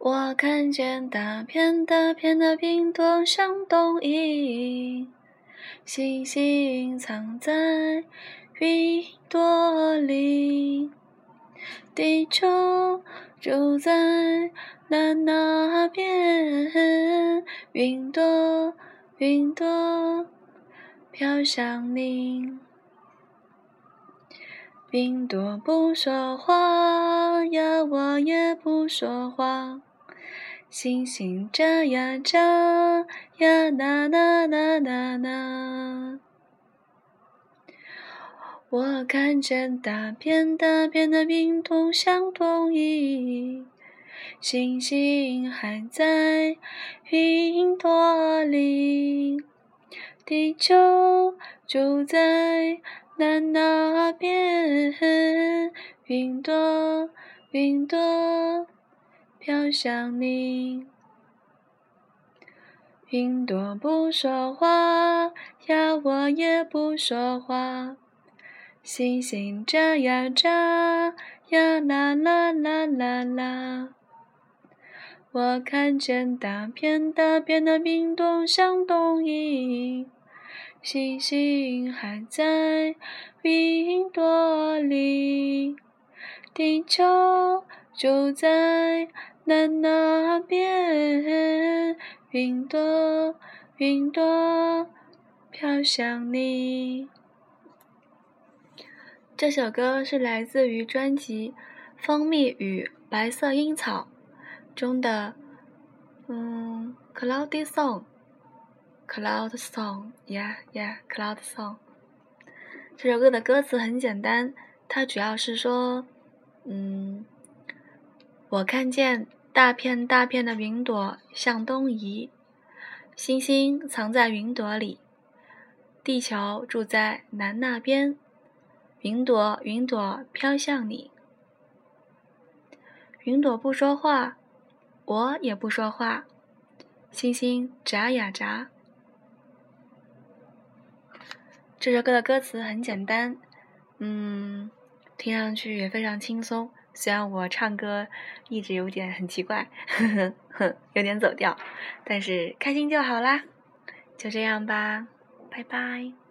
我看见大片大片的云朵向东移，星星藏在云朵里，地球就在那那边，云朵云朵飘向你，云朵不说话呀，我也不说话。星星眨呀眨呀，啦啦啦啦啦。我看见大片大片的云朵向东移，星星还在云朵里，地球就在南那边，云朵云朵。飘向你，云朵不说话呀，我也不说话。星星眨呀眨呀，啦啦啦啦啦。我看见大片大片的冰冻向东移，星星还在云朵里，地球就在。那那边，云朵，云朵飘向你。这首歌是来自于专辑《蜂蜜与白色樱草》中的，嗯，Cloudy Song，Cloud Song，Yeah Yeah，Cloud Song。这首歌的歌词很简单，它主要是说，嗯，我看见。大片大片的云朵向东移，星星藏在云朵里，地球住在南那边。云朵，云朵飘向你。云朵不说话，我也不说话。星星眨呀眨。这首歌的歌词很简单，嗯，听上去也非常轻松。虽然我唱歌一直有点很奇怪，呵呵，有点走调，但是开心就好啦。就这样吧，拜拜。